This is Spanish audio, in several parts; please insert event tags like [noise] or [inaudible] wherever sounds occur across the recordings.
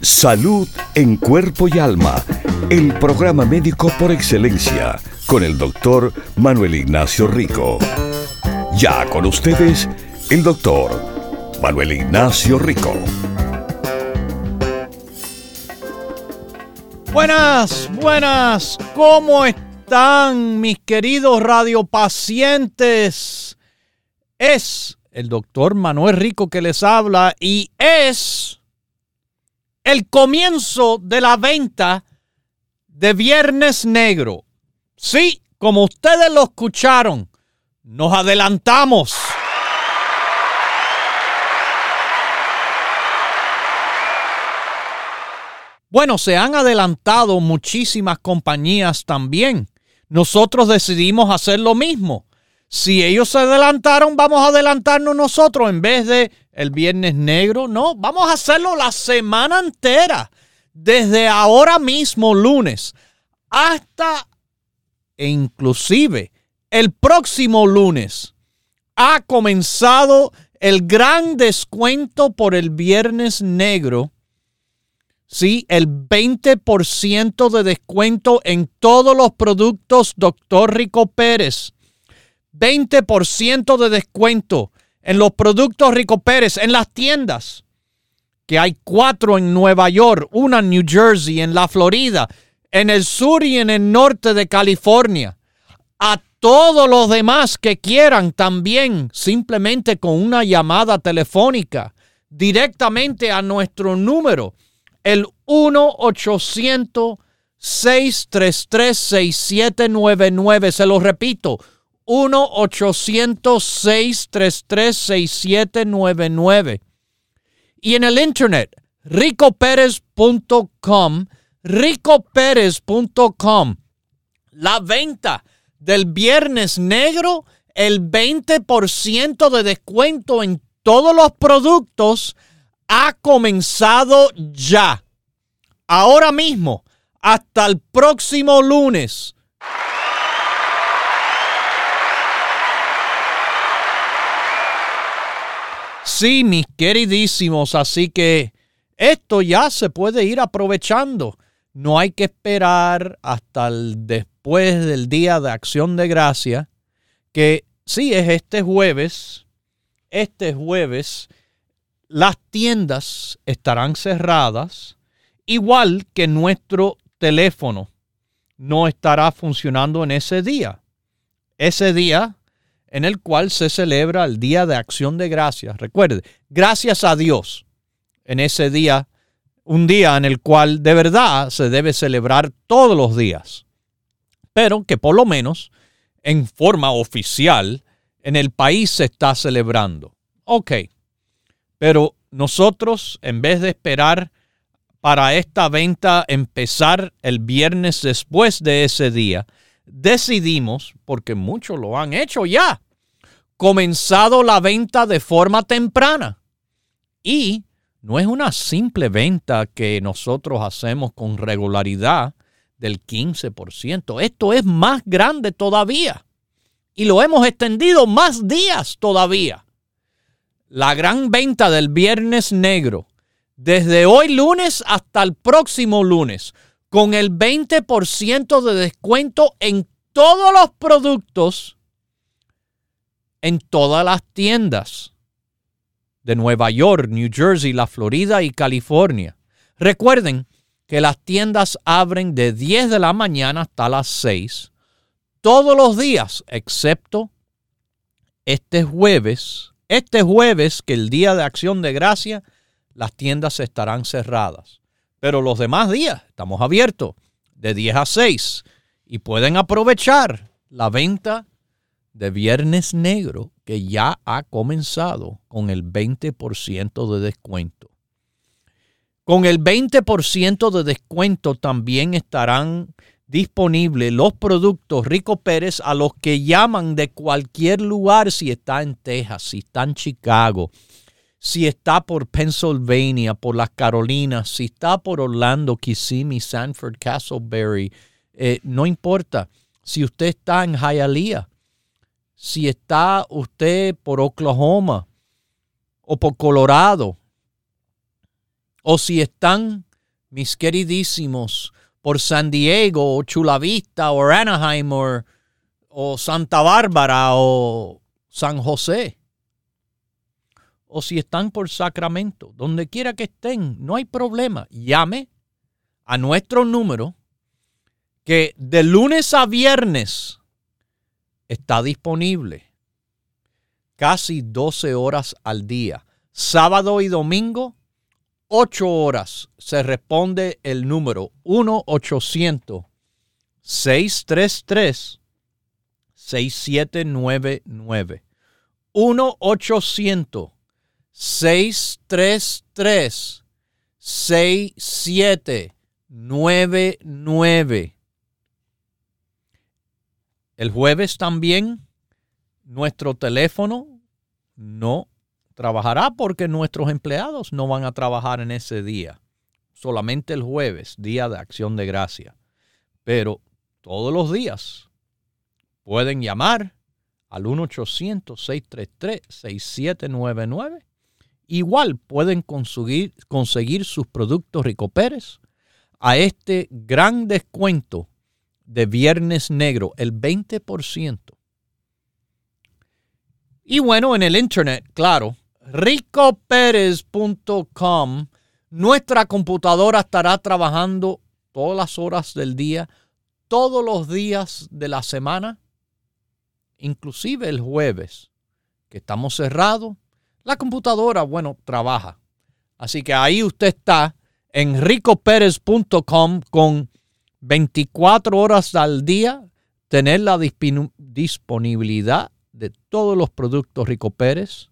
Salud en cuerpo y alma. El programa médico por excelencia con el doctor Manuel Ignacio Rico. Ya con ustedes, el doctor Manuel Ignacio Rico. Buenas, buenas, ¿cómo están mis queridos radiopacientes? Es el doctor Manuel Rico que les habla y es el comienzo de la venta de Viernes Negro Sí, como ustedes lo escucharon, nos adelantamos. Bueno, se han adelantado muchísimas compañías también. Nosotros decidimos hacer lo mismo. Si ellos se adelantaron, vamos a adelantarnos nosotros en vez de el viernes negro. No, vamos a hacerlo la semana entera. Desde ahora mismo, lunes, hasta e inclusive el próximo lunes ha comenzado el gran descuento por el Viernes Negro. Sí, el 20% de descuento en todos los productos Dr. Rico Pérez. 20% de descuento en los productos Rico Pérez en las tiendas. Que hay cuatro en Nueva York, una en New Jersey, en la Florida, en el sur y en el norte de California. A todos los demás que quieran también, simplemente con una llamada telefónica directamente a nuestro número, el 1-800-633-6799. Se lo repito, 1-800-633-6799. Y en el internet, ricoperez.com ricoperez.com. La venta del Viernes Negro, el 20% de descuento en todos los productos ha comenzado ya. Ahora mismo, hasta el próximo lunes. Sí, mis queridísimos, así que esto ya se puede ir aprovechando. No hay que esperar hasta el después del Día de Acción de Gracia, que sí es este jueves. Este jueves las tiendas estarán cerradas, igual que nuestro teléfono no estará funcionando en ese día. Ese día en el cual se celebra el Día de Acción de Gracias. Recuerde, gracias a Dios en ese día un día en el cual de verdad se debe celebrar todos los días, pero que por lo menos en forma oficial en el país se está celebrando. Ok, pero nosotros en vez de esperar para esta venta empezar el viernes después de ese día, decidimos, porque muchos lo han hecho ya, comenzado la venta de forma temprana y no es una simple venta que nosotros hacemos con regularidad del 15%. Esto es más grande todavía. Y lo hemos extendido más días todavía. La gran venta del viernes negro, desde hoy lunes hasta el próximo lunes, con el 20% de descuento en todos los productos, en todas las tiendas de Nueva York, New Jersey, la Florida y California. Recuerden que las tiendas abren de 10 de la mañana hasta las 6 todos los días, excepto este jueves. Este jueves, que el día de acción de gracia, las tiendas estarán cerradas. Pero los demás días estamos abiertos de 10 a 6 y pueden aprovechar la venta de Viernes Negro que ya ha comenzado con el 20% de descuento. Con el 20% de descuento también estarán disponibles los productos Rico Pérez a los que llaman de cualquier lugar, si está en Texas, si está en Chicago, si está por Pennsylvania, por las Carolinas, si está por Orlando, Kissimmee, Sanford, Castleberry, eh, no importa. Si usted está en Hialeah, si está usted por Oklahoma o por Colorado, o si están mis queridísimos por San Diego o Chula Vista o Anaheim o Santa Bárbara o San José o si están por Sacramento, donde quiera que estén, no hay problema. Llame a nuestro número que de lunes a viernes está disponible casi 12 horas al día. Sábado y domingo, 8 horas. Se responde el número 1-800-633-6799. 1-800 633 6799. El jueves también nuestro teléfono no trabajará porque nuestros empleados no van a trabajar en ese día. Solamente el jueves, día de acción de gracia. Pero todos los días pueden llamar al 1-800-633-6799 igual pueden conseguir, conseguir sus productos Rico Pérez a este gran descuento de Viernes Negro, el 20%. Y bueno, en el internet, claro, ricoperez.com, nuestra computadora estará trabajando todas las horas del día, todos los días de la semana, inclusive el jueves, que estamos cerrados la computadora, bueno, trabaja. Así que ahí usted está en ricoperez.com con 24 horas al día, tener la disponibilidad de todos los productos Rico Pérez,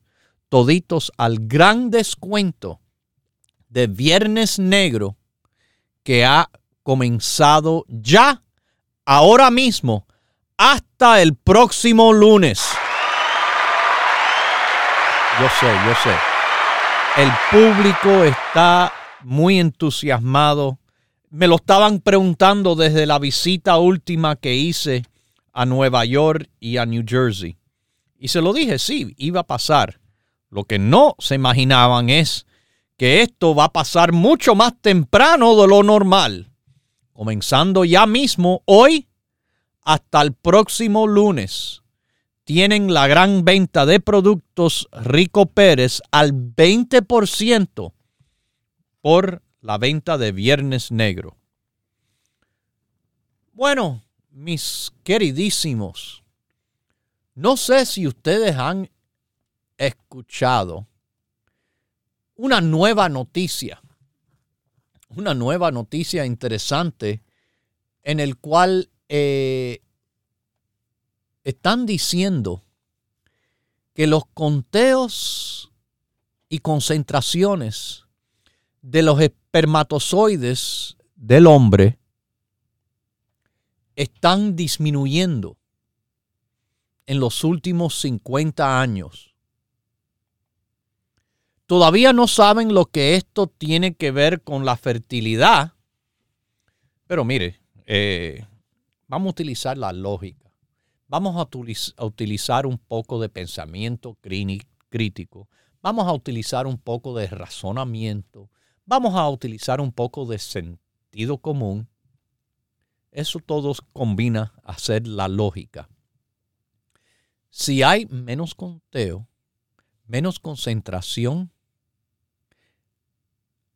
toditos al gran descuento de Viernes Negro que ha comenzado ya, ahora mismo, hasta el próximo lunes. Yo sé, yo sé. El público está muy entusiasmado. Me lo estaban preguntando desde la visita última que hice a Nueva York y a New Jersey. Y se lo dije, sí, iba a pasar. Lo que no se imaginaban es que esto va a pasar mucho más temprano de lo normal, comenzando ya mismo hoy hasta el próximo lunes tienen la gran venta de productos Rico Pérez al 20% por la venta de Viernes Negro. Bueno, mis queridísimos, no sé si ustedes han escuchado una nueva noticia, una nueva noticia interesante en el cual eh, están diciendo que los conteos y concentraciones de los espermatozoides del hombre están disminuyendo en los últimos 50 años. Todavía no saben lo que esto tiene que ver con la fertilidad, pero mire, eh, vamos a utilizar la lógica vamos a, utilizar un poco de pensamiento crítico, vamos a utilizar un poco de razonamiento, vamos a utilizar un poco de sentido común. Eso todo combina a ser la lógica. Si hay menos conteo, menos concentración,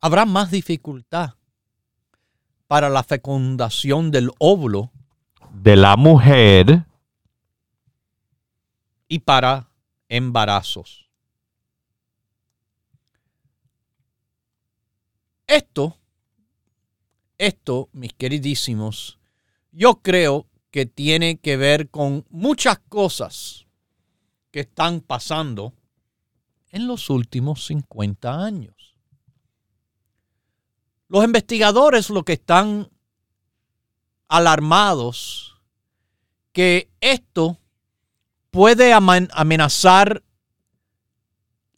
habrá más dificultad para la fecundación del óvulo de la mujer y para embarazos. Esto, esto, mis queridísimos, yo creo que tiene que ver con muchas cosas que están pasando en los últimos 50 años. Los investigadores lo que están alarmados que esto puede amenazar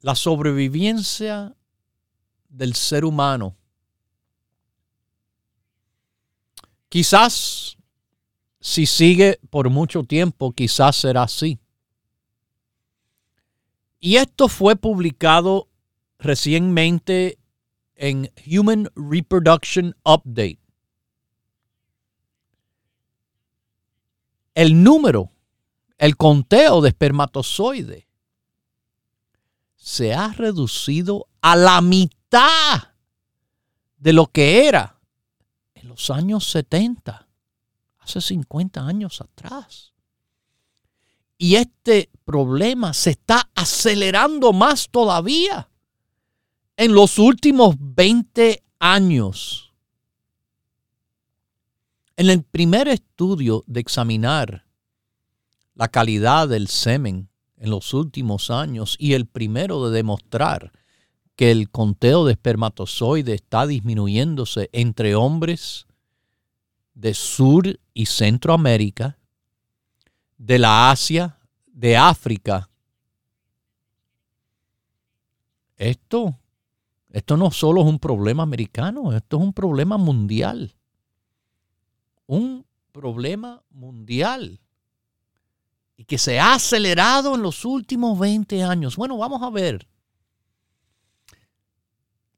la sobrevivencia del ser humano. Quizás si sigue por mucho tiempo, quizás será así. Y esto fue publicado recientemente en Human Reproduction Update. El número, el conteo de espermatozoides se ha reducido a la mitad de lo que era en los años 70, hace 50 años atrás. Y este problema se está acelerando más todavía en los últimos 20 años. En el primer estudio de examinar la calidad del semen en los últimos años y el primero de demostrar que el conteo de espermatozoides está disminuyéndose entre hombres de Sur y Centroamérica, de la Asia, de África. Esto, esto no solo es un problema americano, esto es un problema mundial. Un problema mundial. Y que se ha acelerado en los últimos 20 años. Bueno, vamos a ver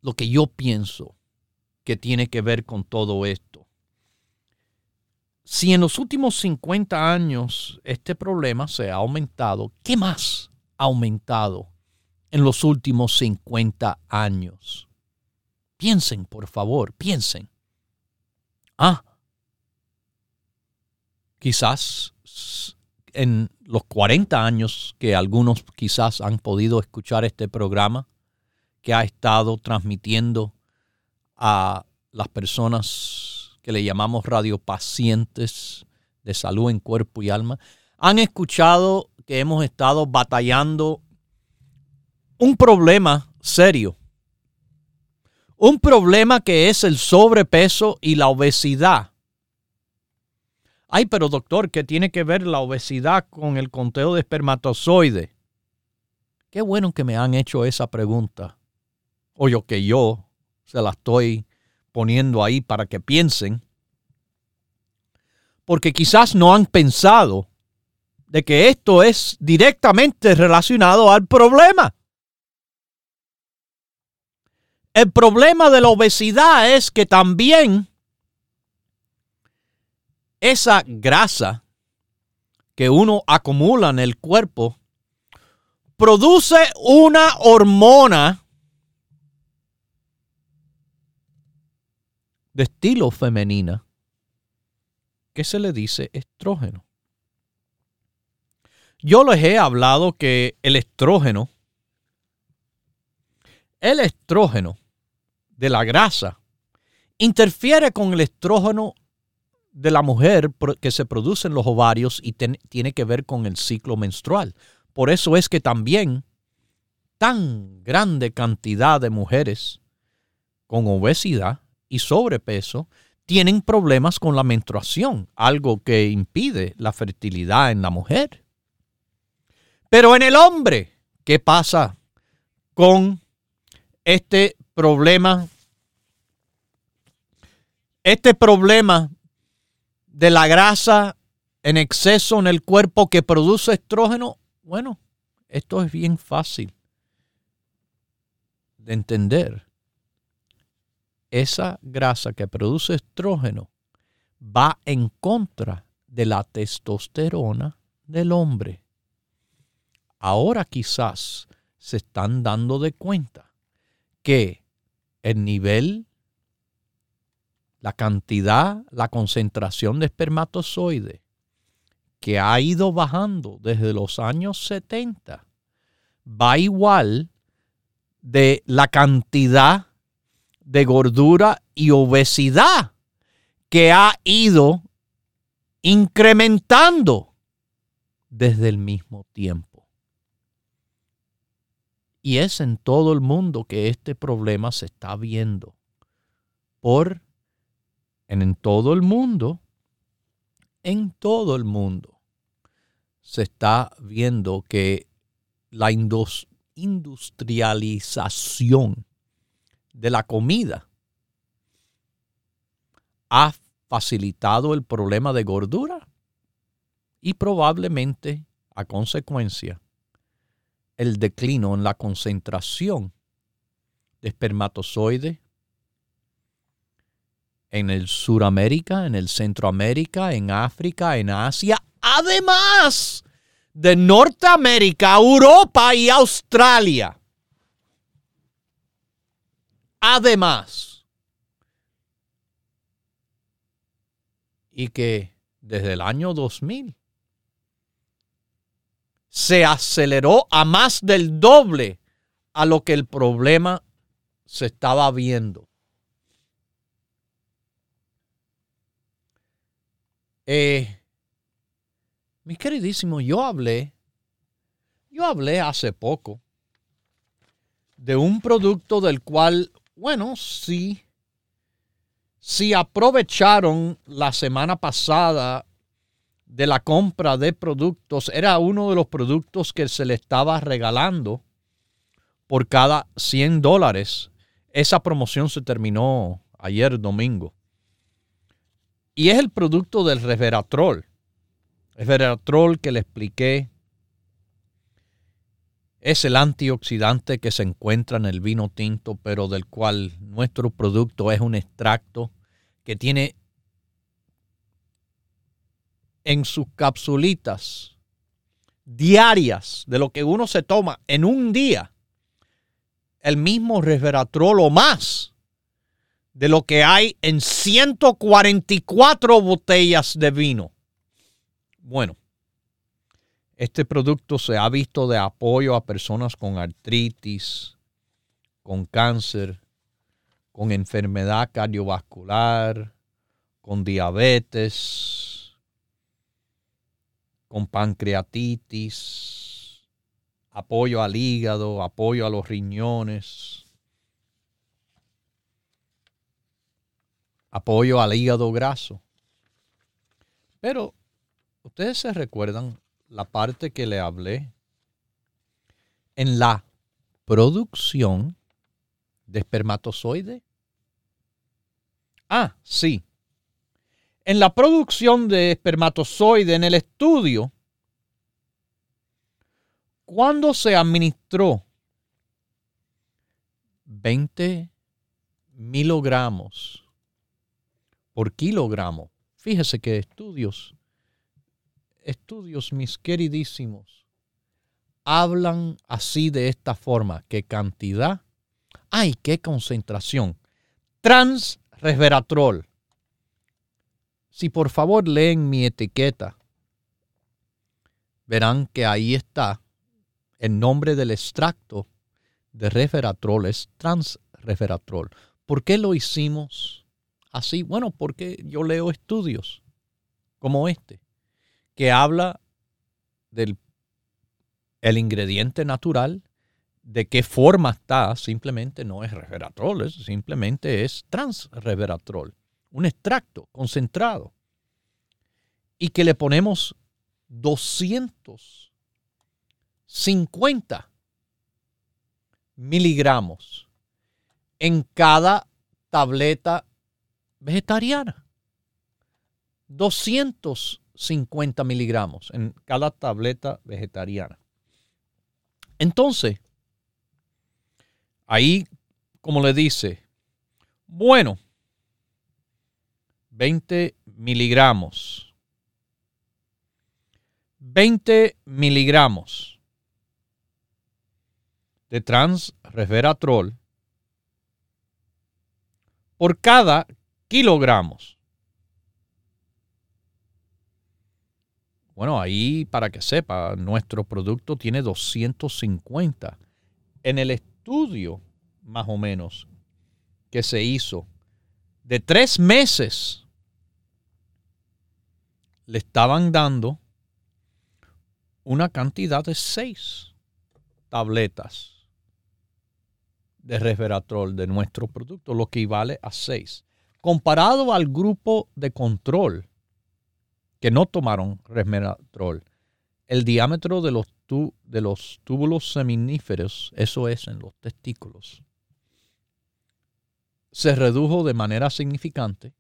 lo que yo pienso que tiene que ver con todo esto. Si en los últimos 50 años este problema se ha aumentado, ¿qué más ha aumentado en los últimos 50 años? Piensen, por favor, piensen. Ah, quizás en los 40 años que algunos quizás han podido escuchar este programa, que ha estado transmitiendo a las personas que le llamamos radiopacientes de salud en cuerpo y alma, han escuchado que hemos estado batallando un problema serio. Un problema que es el sobrepeso y la obesidad. Ay, pero doctor, ¿qué tiene que ver la obesidad con el conteo de espermatozoides? Qué bueno que me han hecho esa pregunta o yo que yo se la estoy poniendo ahí para que piensen, porque quizás no han pensado de que esto es directamente relacionado al problema. El problema de la obesidad es que también esa grasa que uno acumula en el cuerpo produce una hormona de estilo femenina que se le dice estrógeno. Yo les he hablado que el estrógeno, el estrógeno de la grasa, interfiere con el estrógeno de la mujer que se produce en los ovarios y tiene que ver con el ciclo menstrual. Por eso es que también tan grande cantidad de mujeres con obesidad y sobrepeso tienen problemas con la menstruación, algo que impide la fertilidad en la mujer. Pero en el hombre, ¿qué pasa con este problema? Este problema de la grasa en exceso en el cuerpo que produce estrógeno, bueno, esto es bien fácil de entender esa grasa que produce estrógeno va en contra de la testosterona del hombre. Ahora quizás se están dando de cuenta que el nivel, la cantidad, la concentración de espermatozoides que ha ido bajando desde los años 70 va igual de la cantidad de gordura y obesidad que ha ido incrementando desde el mismo tiempo. Y es en todo el mundo que este problema se está viendo. Por en, todo el mundo en todo el mundo se está viendo que la industrialización de la comida ha facilitado el problema de gordura y probablemente a consecuencia el declino en la concentración de espermatozoides en el Suramérica, en el Centroamérica, en África, en Asia, además de Norteamérica, Europa y Australia. Además, y que desde el año 2000 se aceleró a más del doble a lo que el problema se estaba viendo. Eh, mis queridísimos, yo hablé, yo hablé hace poco de un producto del cual bueno, sí. Si aprovecharon la semana pasada de la compra de productos, era uno de los productos que se le estaba regalando por cada 100 dólares. Esa promoción se terminó ayer domingo. Y es el producto del resveratrol. Resveratrol que le expliqué es el antioxidante que se encuentra en el vino tinto, pero del cual nuestro producto es un extracto que tiene en sus capsulitas diarias de lo que uno se toma en un día, el mismo resveratrol o más de lo que hay en 144 botellas de vino. Bueno, este producto se ha visto de apoyo a personas con artritis, con cáncer, con enfermedad cardiovascular, con diabetes, con pancreatitis, apoyo al hígado, apoyo a los riñones, apoyo al hígado graso. Pero ustedes se recuerdan la parte que le hablé en la producción de espermatozoide. Ah, sí. En la producción de espermatozoide en el estudio, cuando se administró 20 miligramos por kilogramo, fíjese que estudios estudios, mis queridísimos, hablan así de esta forma. ¿Qué cantidad? ¡Ay, qué concentración! Transresveratrol. Si por favor leen mi etiqueta, verán que ahí está el nombre del extracto de resveratrol, es transresveratrol. ¿Por qué lo hicimos así? Bueno, porque yo leo estudios como este que habla del el ingrediente natural, de qué forma está, simplemente no es resveratrol, simplemente es transresveratrol, un extracto concentrado. Y que le ponemos 250 miligramos en cada tableta vegetariana. 200 50 miligramos en cada tableta vegetariana. Entonces, ahí, como le dice, bueno, 20 miligramos. 20 miligramos de transresveratrol por cada kilogramos Bueno, ahí para que sepa, nuestro producto tiene 250. En el estudio, más o menos, que se hizo de tres meses, le estaban dando una cantidad de seis tabletas de resveratrol de nuestro producto, lo que equivale a seis. Comparado al grupo de control, que no tomaron resveratrol, el diámetro de los, de los túbulos seminíferos, eso es en los testículos, se redujo de manera significante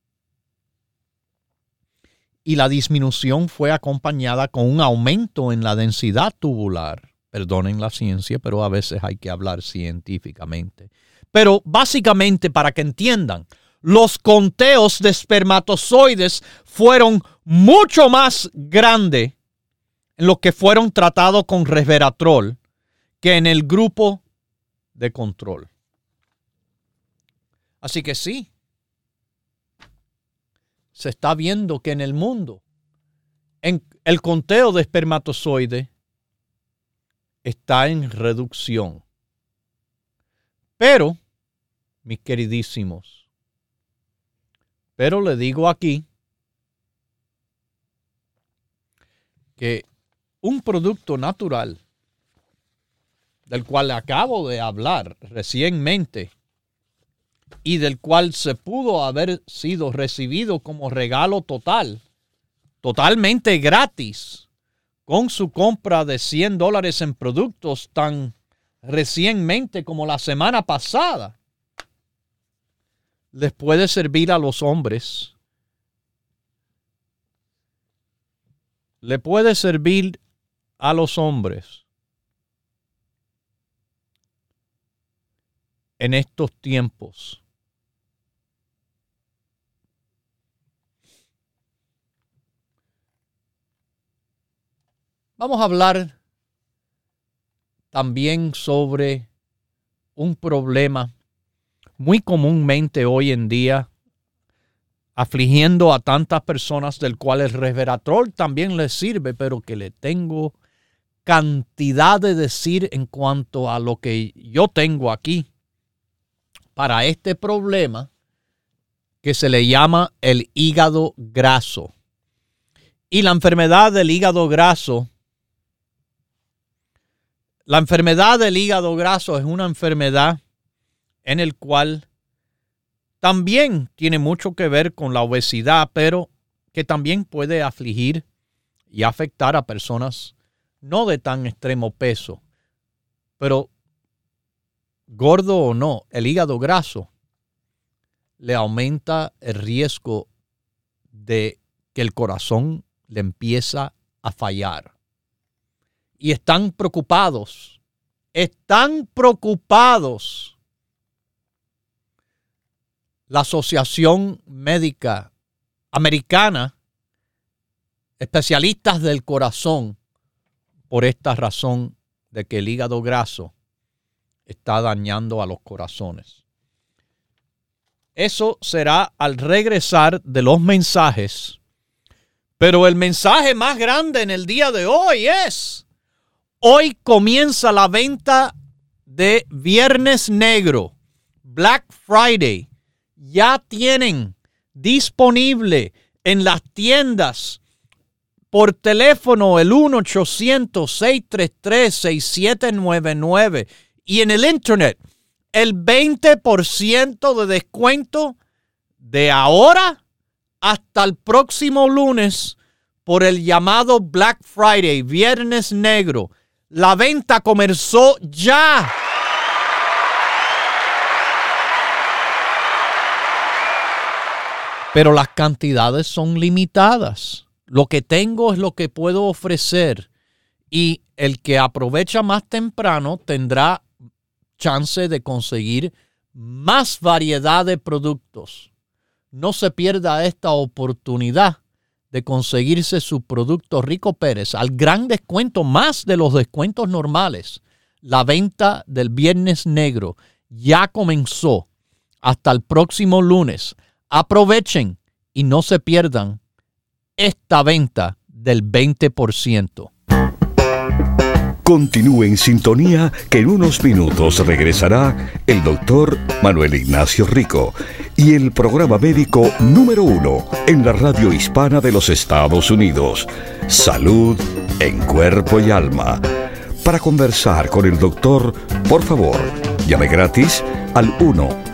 y la disminución fue acompañada con un aumento en la densidad tubular. Perdonen la ciencia, pero a veces hay que hablar científicamente. Pero básicamente, para que entiendan, los conteos de espermatozoides fueron mucho más grandes en los que fueron tratados con resveratrol que en el grupo de control. Así que sí, se está viendo que en el mundo, en el conteo de espermatozoides está en reducción. Pero, mis queridísimos, pero le digo aquí que un producto natural del cual acabo de hablar recientemente y del cual se pudo haber sido recibido como regalo total, totalmente gratis, con su compra de 100 dólares en productos tan recientemente como la semana pasada, les puede servir a los hombres. Le puede servir a los hombres en estos tiempos. Vamos a hablar también sobre un problema muy comúnmente hoy en día afligiendo a tantas personas del cual el resveratrol también les sirve, pero que le tengo cantidad de decir en cuanto a lo que yo tengo aquí para este problema que se le llama el hígado graso. Y la enfermedad del hígado graso la enfermedad del hígado graso es una enfermedad en el cual también tiene mucho que ver con la obesidad, pero que también puede afligir y afectar a personas no de tan extremo peso, pero gordo o no, el hígado graso le aumenta el riesgo de que el corazón le empieza a fallar y están preocupados. Están preocupados. La Asociación Médica Americana, especialistas del corazón, por esta razón de que el hígado graso está dañando a los corazones. Eso será al regresar de los mensajes. Pero el mensaje más grande en el día de hoy es Hoy comienza la venta de Viernes Negro, Black Friday. Ya tienen disponible en las tiendas por teléfono el 1-800-633-6799 y en el internet el 20% de descuento de ahora hasta el próximo lunes por el llamado Black Friday, Viernes Negro la venta comenzó ya. Pero las cantidades son limitadas. Lo que tengo es lo que puedo ofrecer. Y el que aprovecha más temprano tendrá chance de conseguir más variedad de productos. No se pierda esta oportunidad de conseguirse su producto Rico Pérez al gran descuento, más de los descuentos normales. La venta del Viernes Negro ya comenzó hasta el próximo lunes. Aprovechen y no se pierdan esta venta del 20%. Continúe en sintonía que en unos minutos regresará el doctor Manuel Ignacio Rico y el programa médico número uno en la radio hispana de los Estados Unidos, Salud en Cuerpo y Alma. Para conversar con el doctor, por favor, llame gratis al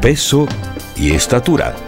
peso y estatura.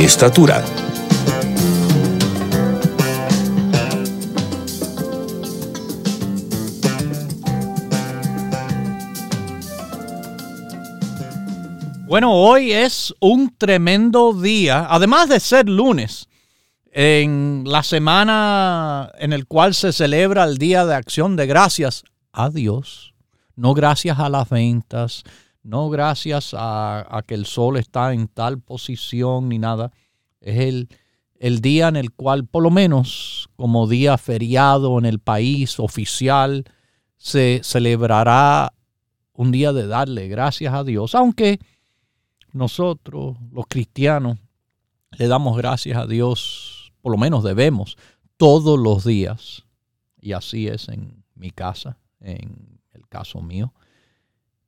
estatura. Bueno, hoy es un tremendo día, además de ser lunes, en la semana en el cual se celebra el Día de Acción de Gracias a Dios, no gracias a las ventas, no gracias a, que el sol está en tal posición ni nada. Es el, el día en el cual, por lo menos como día feriado en el país oficial, se celebrará un día de darle gracias a Dios, aunque nosotros, los cristianos, le damos gracias a Dios, por lo menos debemos, todos los días. Y así es en mi casa, en el caso mío.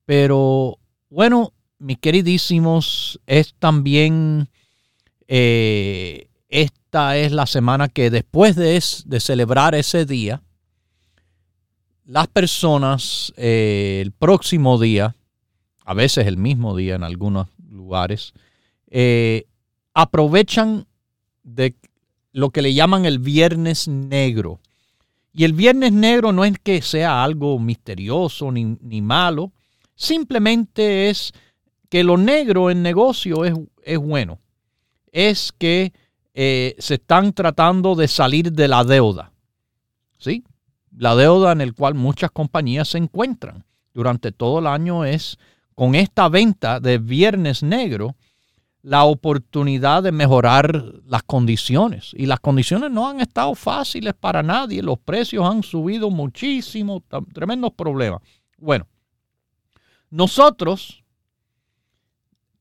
Pero bueno, mis queridísimos, es también, eh, esta es la semana que después de, de celebrar ese día, las personas eh, el próximo día, a veces el mismo día en algunos lugares, eh, aprovechan de lo que le llaman el viernes negro. Y el viernes negro no es que sea algo misterioso ni, ni malo, simplemente es que lo negro en negocio es, es bueno. Es que eh, se están tratando de salir de la deuda. ¿Sí? La deuda en el cual muchas compañías se encuentran durante todo el año es con esta venta de Viernes Negro la oportunidad de mejorar las condiciones. Y las condiciones no han estado fáciles para nadie. Los precios han subido muchísimo, tremendos problemas. Bueno, nosotros,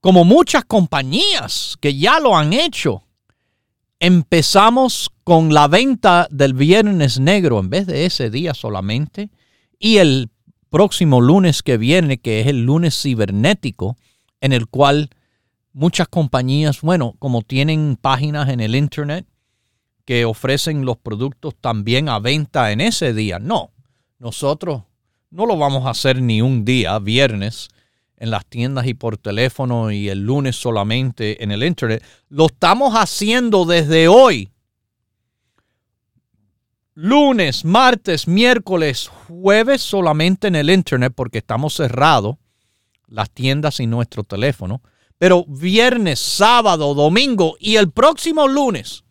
como muchas compañías que ya lo han hecho, empezamos con la venta del Viernes Negro en vez de ese día solamente y el próximo lunes que viene, que es el lunes cibernético, en el cual muchas compañías, bueno, como tienen páginas en el Internet que ofrecen los productos también a venta en ese día. No, nosotros no lo vamos a hacer ni un día, viernes, en las tiendas y por teléfono y el lunes solamente en el Internet. Lo estamos haciendo desde hoy lunes, martes, miércoles, jueves solamente en el internet porque estamos cerrados, las tiendas y nuestro teléfono. Pero viernes, sábado, domingo y el próximo lunes,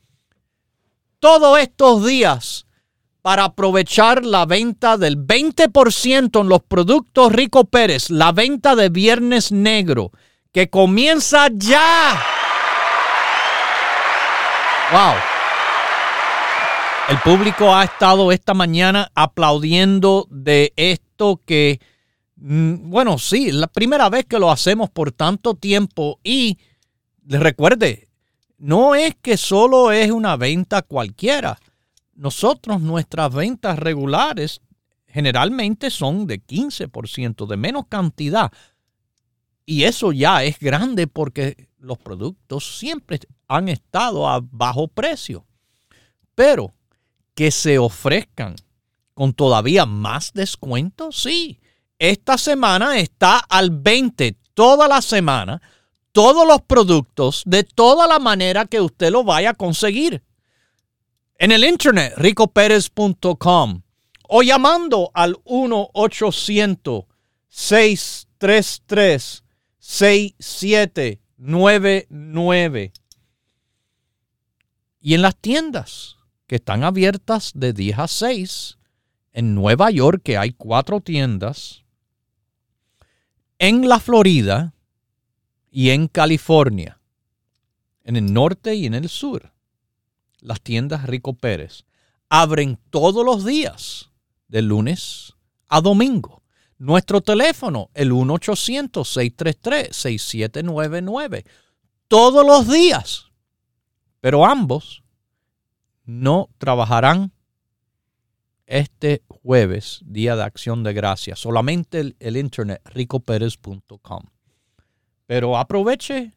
todos estos días para aprovechar la venta del 20% en los productos Rico Pérez, la venta de Viernes Negro, que comienza ya. ¡Wow! El público ha estado esta mañana aplaudiendo de esto que, mm, bueno, sí, la primera vez que lo hacemos por tanto tiempo y recuerde, no es que solo es una venta cualquiera. Nosotros, nuestras ventas regulares generalmente son de 15%, de menos cantidad. Y eso ya es grande porque los productos siempre han estado a bajo precio. Pero que se ofrezcan con todavía más descuento? Sí. Esta semana está al 20, toda la semana, todos los productos de toda la manera que usted lo vaya a conseguir. En el internet, ricoperez.com o llamando al 1-800-633-6799. Y en las tiendas, que están abiertas de 10 a 6. En Nueva York, que hay cuatro tiendas. En la Florida y en California. En el norte y en el sur. Las tiendas Rico Pérez abren todos los días, de lunes a domingo. Nuestro teléfono, el 1-800-633-6799. Todos los días. Pero ambos no trabajarán este jueves, Día de Acción de Gracias. Solamente el, internet, ricoperez.com. Pero aproveche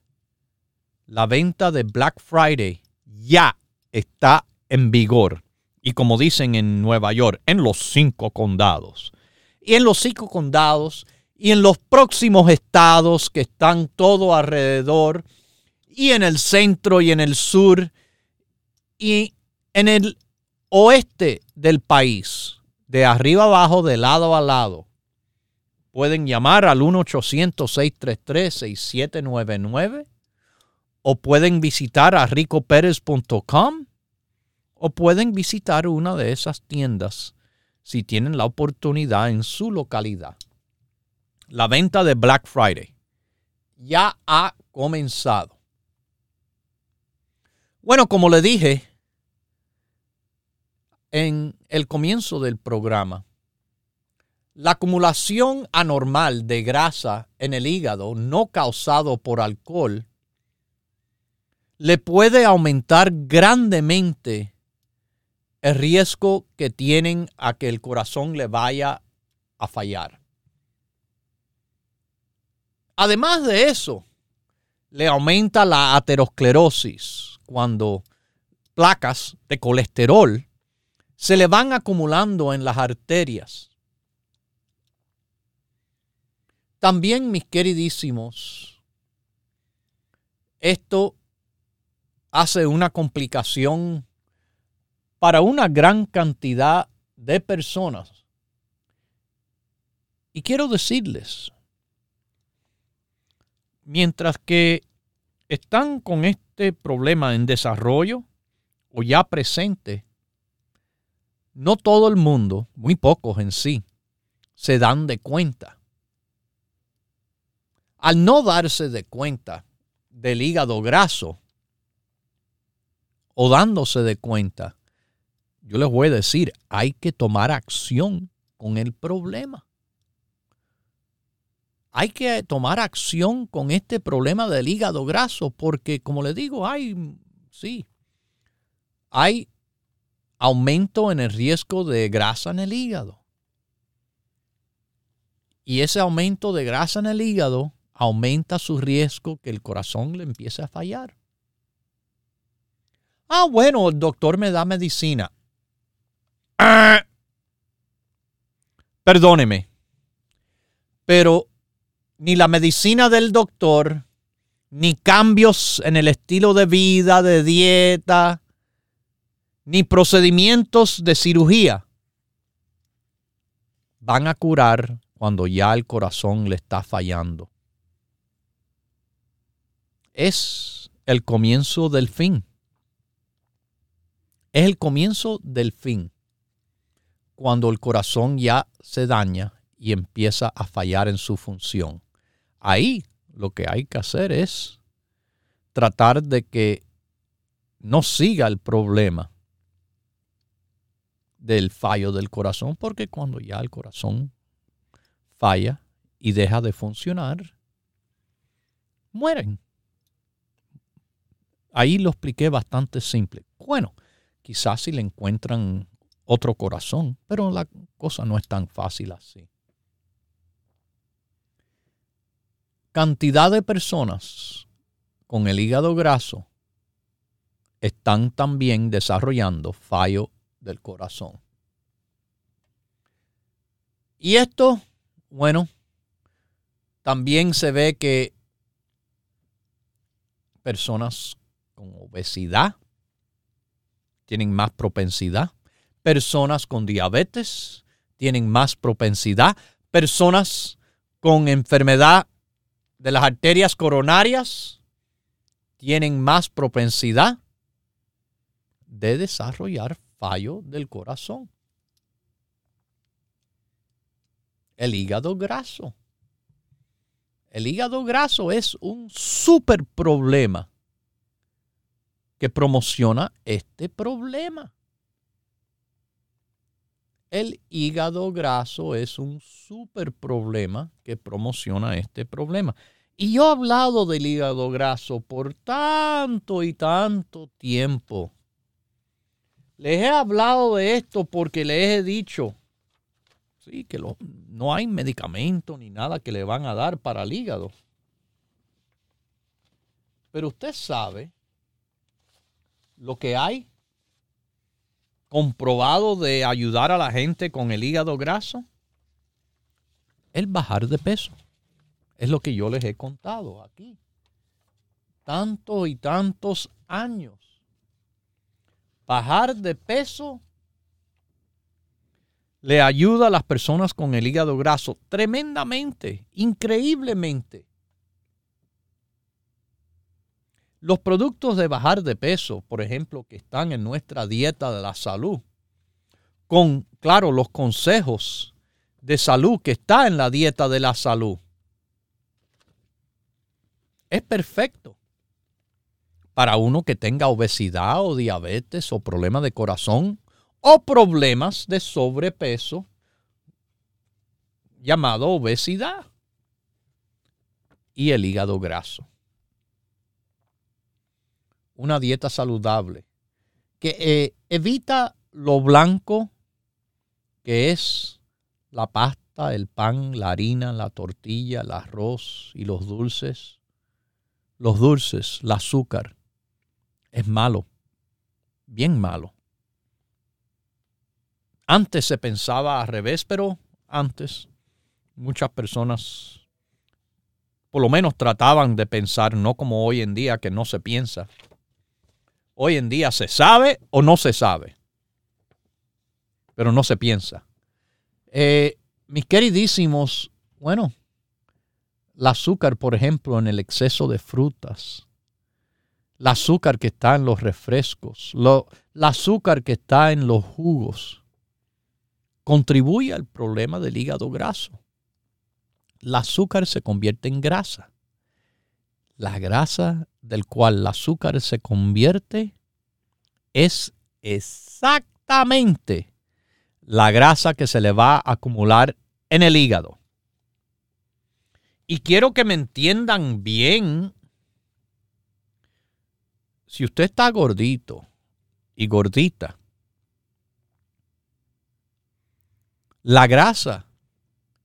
la venta de Black Friday ya está en vigor. Y como dicen en Nueva York, en los cinco condados. Y en los cinco condados y en los próximos estados que están todo alrededor y en el centro y en el sur y en el oeste del país, de arriba abajo, de lado a lado. Pueden llamar al 1-800-633-6799 o pueden visitar a ricoperez.com o pueden visitar una de esas tiendas si tienen la oportunidad en su localidad. La venta de Black Friday ya ha comenzado. Bueno, como le dije en el comienzo del programa, la acumulación anormal de grasa en el hígado no causado por alcohol le puede aumentar grandemente el riesgo que tienen a que el corazón le vaya a fallar. Además de eso, le aumenta la aterosclerosis cuando placas de colesterol se le van acumulando en las arterias. También, mis queridísimos, esto hace una complicación para una gran cantidad de personas. Y quiero decirles, mientras que están con este problema en desarrollo o ya presente, no todo el mundo, muy pocos en sí, se dan de cuenta. Al no darse de cuenta del hígado graso o dándose de cuenta, yo les voy a decir, hay que tomar acción con el problema. Hay que tomar acción con este problema del hígado graso porque, como les digo, hay, sí, hay aumento en el riesgo de grasa en el hígado. Y ese aumento de grasa en el hígado aumenta su riesgo que el corazón le empiece a fallar. Ah, bueno, el doctor me da medicina. Ah. Perdóneme, pero ni la medicina del doctor, ni cambios en el estilo de vida, de dieta, ni procedimientos de cirugía van a curar cuando ya el corazón le está fallando. Es el comienzo del fin. Es el comienzo del fin. Cuando el corazón ya se daña y empieza a fallar en su función. Ahí lo que hay que hacer es tratar de que no siga el problema del fallo del corazón, porque cuando ya el corazón falla y deja de funcionar, mueren. Ahí lo expliqué bastante simple. Bueno, quizás si le encuentran otro corazón, pero la cosa no es tan fácil así. cantidad de personas con el hígado graso están también desarrollando fallo del corazón. Y esto, bueno, también se ve que personas con obesidad tienen más propensidad, personas con diabetes tienen más propensidad, personas con enfermedad de las arterias coronarias tienen más propensidad de desarrollar fallo del corazón. El hígado graso. El hígado graso es un super problema que promociona este problema. El hígado graso es un super problema que promociona este problema. Y yo he hablado del hígado graso por tanto y tanto tiempo. Les he hablado de esto porque les he dicho, sí, que no hay medicamento ni nada que le van a dar para el hígado. Pero usted sabe lo que hay comprobado de ayudar a la gente con el hígado graso. El bajar de peso. Es lo que yo les he contado aquí. Tantos y tantos años. Bajar de peso le ayuda a las personas con el hígado graso tremendamente, increíblemente. Los productos de bajar de peso, por ejemplo, que están en nuestra dieta de la salud, con, claro, los consejos de salud que está en la dieta de la salud, es perfecto para uno que tenga obesidad o diabetes o problemas de corazón o problemas de sobrepeso llamado obesidad y el hígado graso. Una dieta saludable que eh, evita lo blanco que es la pasta, el pan, la harina, la tortilla, el arroz y los dulces. Los dulces, el azúcar, es malo, bien malo. Antes se pensaba al revés, pero antes muchas personas por lo menos trataban de pensar, no como hoy en día que no se piensa. Hoy en día se sabe o no se sabe, pero no se piensa. Eh, mis queridísimos, bueno, el azúcar, por ejemplo, en el exceso de frutas, el azúcar que está en los refrescos, lo, el azúcar que está en los jugos, contribuye al problema del hígado graso. El azúcar se convierte en grasa. La grasa del cual el azúcar se convierte es exactamente la grasa que se le va a acumular en el hígado. Y quiero que me entiendan bien. Si usted está gordito y gordita, La grasa,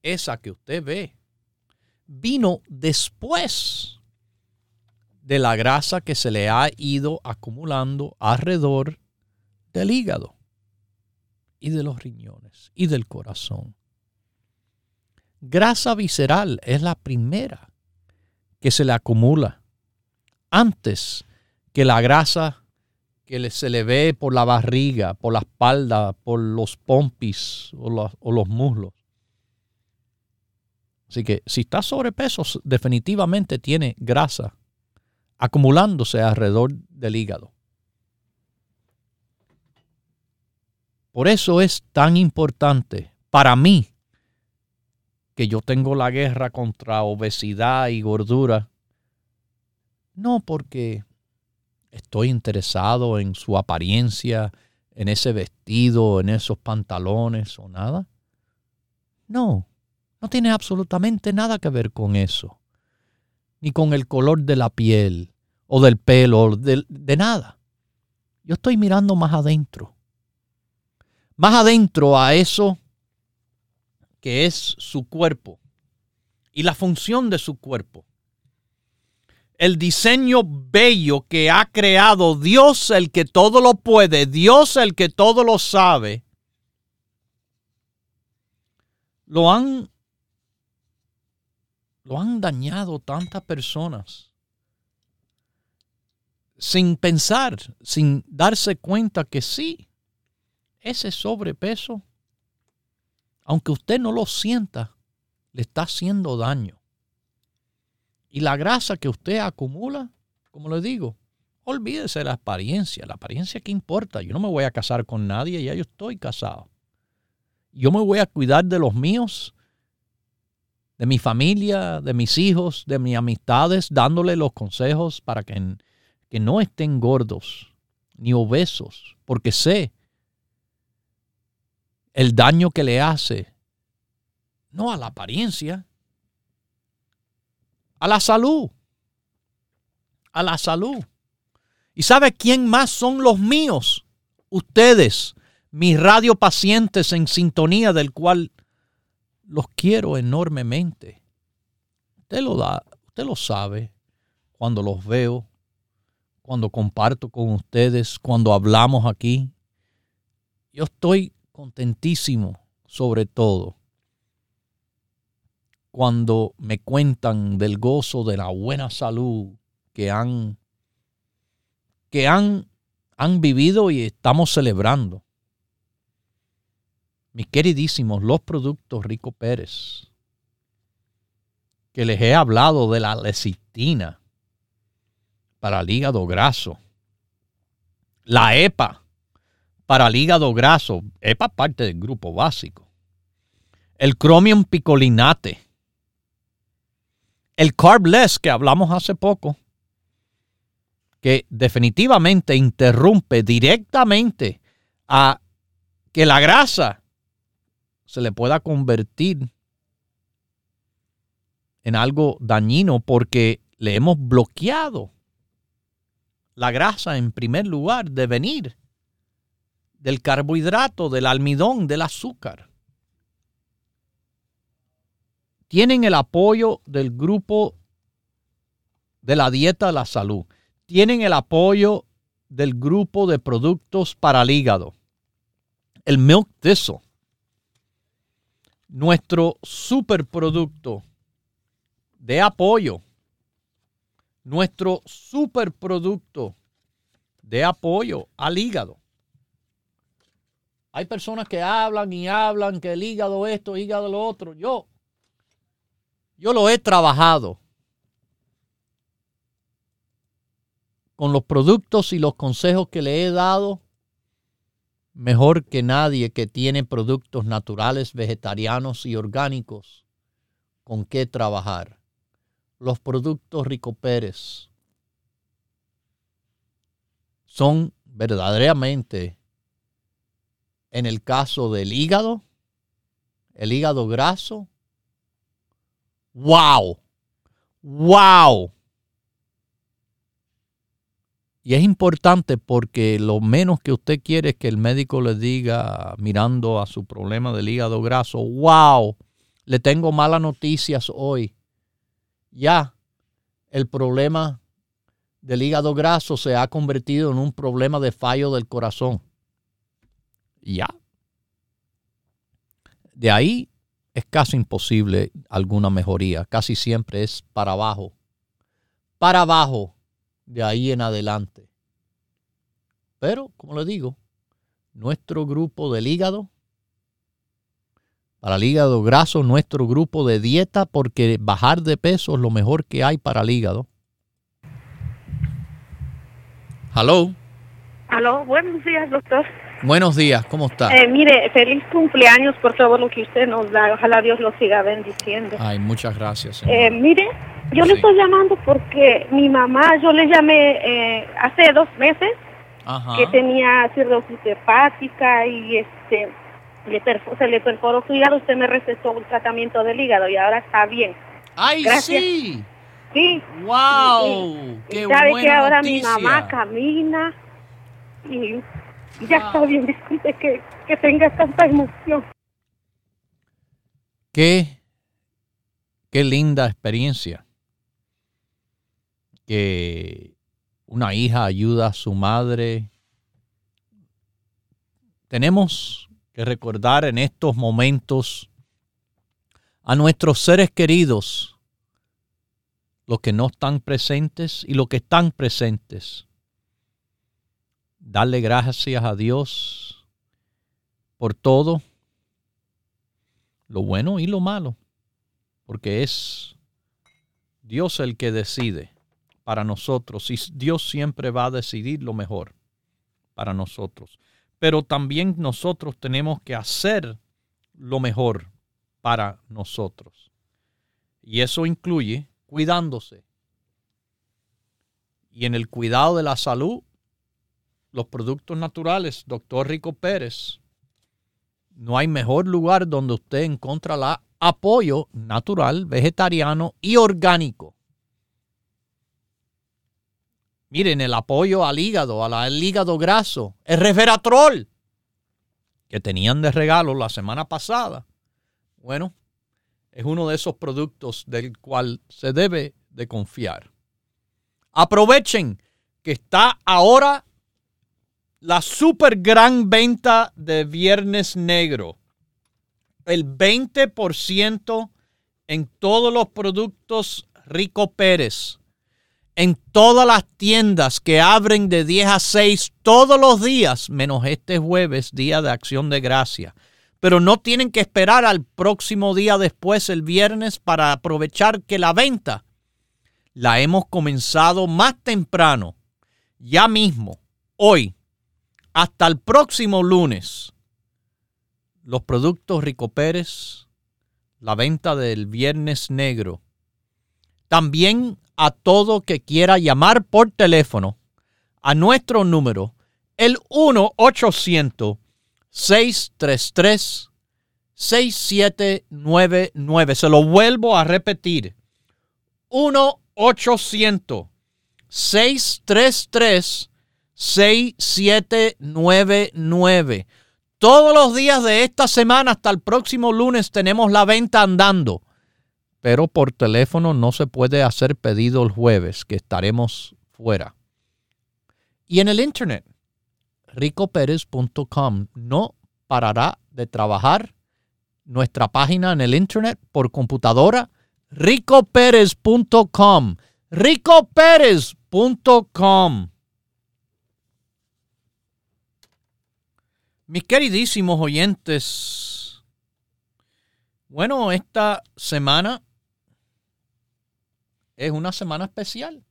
esa que usted ve, vino después de la grasa que se le ha ido acumulando alrededor del hígado y de los riñones y del corazón. Grasa visceral es la primera que se le acumula antes que la grasa que se le ve por la barriga, por la espalda, por los pompis o los, muslos. Así que si está sobrepeso, definitivamente tiene grasa acumulándose alrededor del hígado. Por eso es tan importante para mí que yo tengo la guerra contra obesidad y gordura. No porque estoy interesado en su apariencia, en ese vestido, en esos pantalones o nada. No, no tiene absolutamente nada que ver con eso, ni con el color de la piel o del pelo, de, de nada. Yo estoy mirando más adentro, más adentro a eso que es su cuerpo y la función de su cuerpo. El diseño bello que ha creado Dios el que todo lo puede, Dios el que todo lo sabe, lo han, lo han dañado tantas personas sin pensar, sin darse cuenta que sí, ese sobrepeso, aunque usted no lo sienta, le está haciendo daño. Y la grasa que usted acumula, como le digo, olvídese de la apariencia. La apariencia que importa. Yo no me voy a casar con nadie, ya yo estoy casado. Yo me voy a cuidar de los míos, de mi familia, de mis hijos, de mis amistades, dándole los consejos para que, que no estén gordos ni obesos, porque sé el daño que le hace, no a la apariencia, a la salud. A la salud. ¿Y sabe quién más son los míos? Ustedes, mis radiopacientes en sintonía del cual los quiero enormemente. Usted lo da, usted lo sabe cuando los veo cuando comparto con ustedes, cuando hablamos aquí. Yo estoy contentísimo sobre todo cuando me cuentan del gozo de la buena salud que han que han, han vivido y estamos celebrando. Mis queridísimos, los productos Rico Pérez, que les he hablado de la lecitina para el hígado graso, la EPA para el hígado graso, EPA parte del grupo básico, el Chromium picolinate, el Carbless que hablamos hace poco, que definitivamente interrumpe directamente a que la grasa se le pueda convertir en algo dañino porque le hemos bloqueado la grasa en primer lugar de venir del carbohidrato, del almidón, del azúcar. Tienen el apoyo del grupo de la dieta de la salud. Tienen el apoyo del grupo de productos para el hígado, el Milk Thistle, nuestro superproducto de apoyo, nuestro superproducto de apoyo al hígado. Hay personas que hablan y hablan que el hígado esto, hígado lo otro. Yo, yo lo he trabajado. con los productos y los consejos que le he dado, mejor que nadie que tiene productos naturales, vegetarianos y orgánicos con qué trabajar. Los productos Rico Pérez son verdaderamente, en el caso del hígado, el hígado graso, wow, wow y es importante porque lo menos que usted quiere es que el médico le diga, mirando a su problema del hígado graso, wow, le tengo malas noticias hoy. Ya, el problema del hígado graso se ha convertido en un problema de fallo del corazón. Ya. De ahí es casi imposible alguna mejoría. Casi siempre es para abajo. Para abajo de ahí en adelante. Pero, como le digo, nuestro grupo del hígado, para el hígado graso, nuestro grupo de dieta, porque bajar de peso es lo mejor que hay para el hígado. Hello. Aló, buenos días, doctor. Buenos días, ¿cómo está? Eh, mire, feliz cumpleaños por todo lo que usted nos da. Ojalá Dios lo siga bendiciendo. Ay, muchas gracias. Eh, mire, yo le estoy llamando porque mi mamá, yo le llamé eh, hace dos meses que tenía cirrosis hepática y este se le perforó su hígado. Usted me recetó un tratamiento del hígado y ahora está bien. ¡Ay, sí! Sí. ¡Wow! ¡Qué sabe que ahora mi mamá camina y ya está bien. [laughs] Disculpe que, que tenga tanta emoción. Qué, qué linda experiencia que una hija ayuda a su madre. Tenemos que recordar en estos momentos a nuestros seres queridos, los que no están presentes y los que están presentes. Darle gracias a Dios por todo, lo bueno y lo malo, porque es Dios el que decide para nosotros y Dios siempre va a decidir lo mejor para nosotros. Pero también nosotros tenemos que hacer lo mejor para nosotros. Y eso incluye cuidándose. Y en el cuidado de la salud, los productos naturales, doctor Rico Pérez, no hay mejor lugar donde usted encontrará apoyo natural, vegetariano y orgánico Miren, el apoyo al hígado, al hígado graso, el resveratrol que tenían de regalo la semana pasada. Bueno, es uno de esos productos del cual se debe de confiar. Aprovechen que está ahora la super gran venta de Viernes Negro. El 20% en todos los productos Rico Pérez. En todas las tiendas que abren de 10 a 6 todos los días, menos este jueves, día de acción de gracia. Pero no tienen que esperar al próximo día después, el viernes, para aprovechar que la venta la hemos comenzado más temprano, ya mismo, hoy, hasta el próximo lunes. Los productos Rico Pérez, la venta del Viernes Negro. También a todo que quiera llamar por teléfono a nuestro número, el 1-800-633-6799. Se lo vuelvo a repetir. 1-800-633-6799. Todos los días de esta semana hasta el próximo lunes tenemos la venta andando. Pero por teléfono no se puede hacer pedido el jueves, que estaremos fuera. Y en el internet, ricoperez.com no parará de trabajar nuestra página en el internet por computadora ricoperez.com. ricoperez.com. Mis queridísimos oyentes, bueno, esta semana es una semana especial.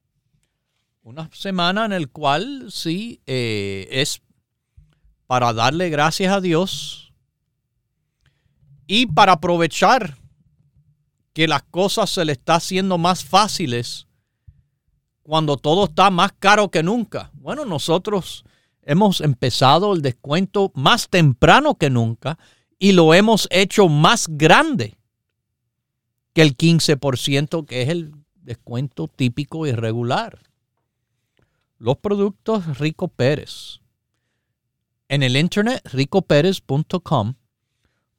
Una semana en la cual sí eh, es para darle gracias a Dios y para aprovechar que las cosas se le está haciendo más fáciles cuando todo está más caro que nunca. Bueno, nosotros hemos empezado el descuento más temprano que nunca y lo hemos hecho más grande que el 15% que es el descuento típico y regular. Los productos Rico Pérez. En el internet ricopérez.com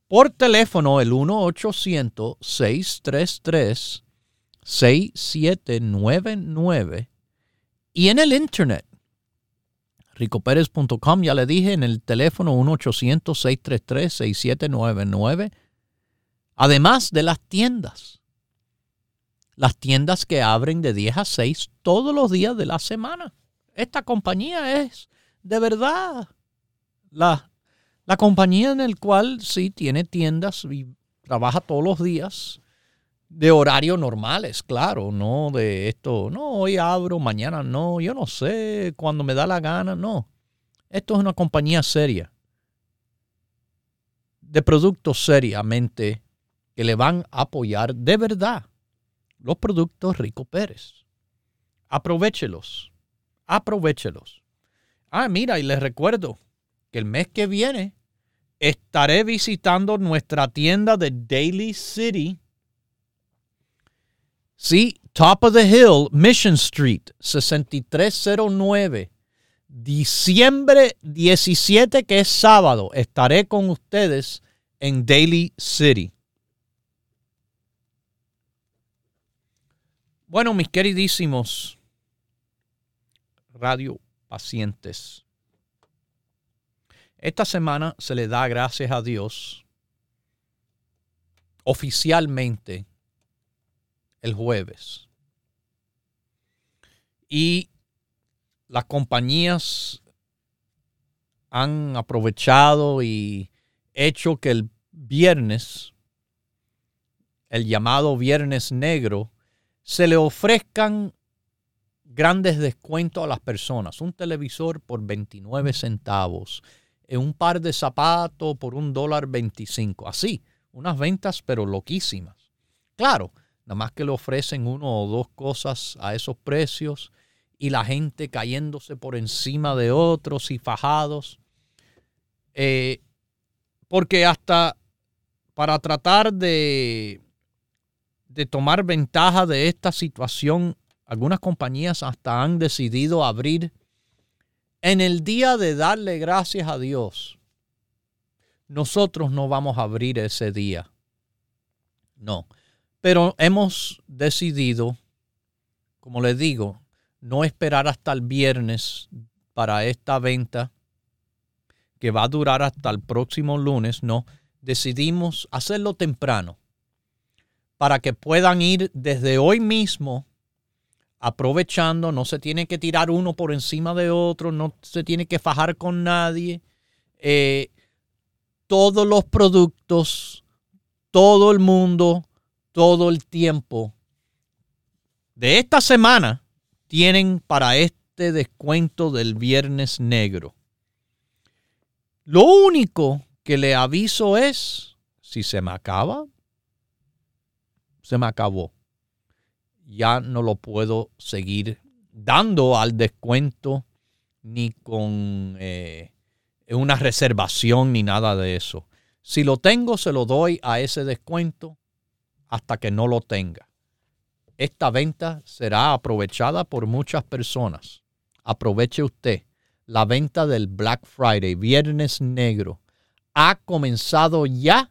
por teléfono el 1-800-633-6799 y en el internet ricoperez.com, ya le dije, en el teléfono 1-800-633-6799, además de las tiendas. Las tiendas que abren de 10 a 6 todos los días de la semana. Esta compañía es de verdad la la compañía en el cual sí tiene tiendas y trabaja todos los días de horario normales, claro, no de esto, no, hoy abro, mañana no, yo no sé, cuando me da la gana, no. Esto es una compañía seria, de productos seriamente que le van a apoyar de verdad los productos Rico Pérez. Aprovechelos, aprovechelos. Ah, mira, y les recuerdo, que el mes que viene estaré visitando nuestra tienda de Daily City. Sí, Top of the Hill, Mission Street, 6309. Diciembre 17, que es sábado, estaré con ustedes en Daily City. Bueno, mis queridísimos radio pacientes. Esta semana se le da gracias a Dios oficialmente el jueves. Y las compañías han aprovechado y hecho que el viernes, el llamado viernes negro, se le ofrezcan grandes descuentos a las personas. Un televisor por 29 centavos un par de zapatos por un dólar 25. Así, unas ventas pero loquísimas. Claro, nada más que le ofrecen uno o dos cosas a esos precios y la gente cayéndose por encima de otros y fajados. Eh, porque hasta para tratar de, de tomar ventaja de esta situación, algunas compañías hasta han decidido abrir en el día de darle gracias a Dios, nosotros no vamos a abrir ese día. No. Pero hemos decidido, como les digo, no esperar hasta el viernes para esta venta que va a durar hasta el próximo lunes, no, decidimos hacerlo temprano para que puedan ir desde hoy mismo aprovechando, no se tiene que tirar uno por encima de otro, no se tiene que fajar con nadie. Eh, todos los productos, todo el mundo, todo el tiempo de esta semana tienen para este descuento del viernes negro. Lo único que le aviso es, si se me acaba, se me acabó ya no lo puedo seguir dando al descuento ni con eh, una reservación ni nada de eso. Si lo tengo, se lo doy a ese descuento hasta que no lo tenga. Esta venta será aprovechada por muchas personas. Aproveche usted. La venta del Black Friday, Viernes Negro, ha comenzado ya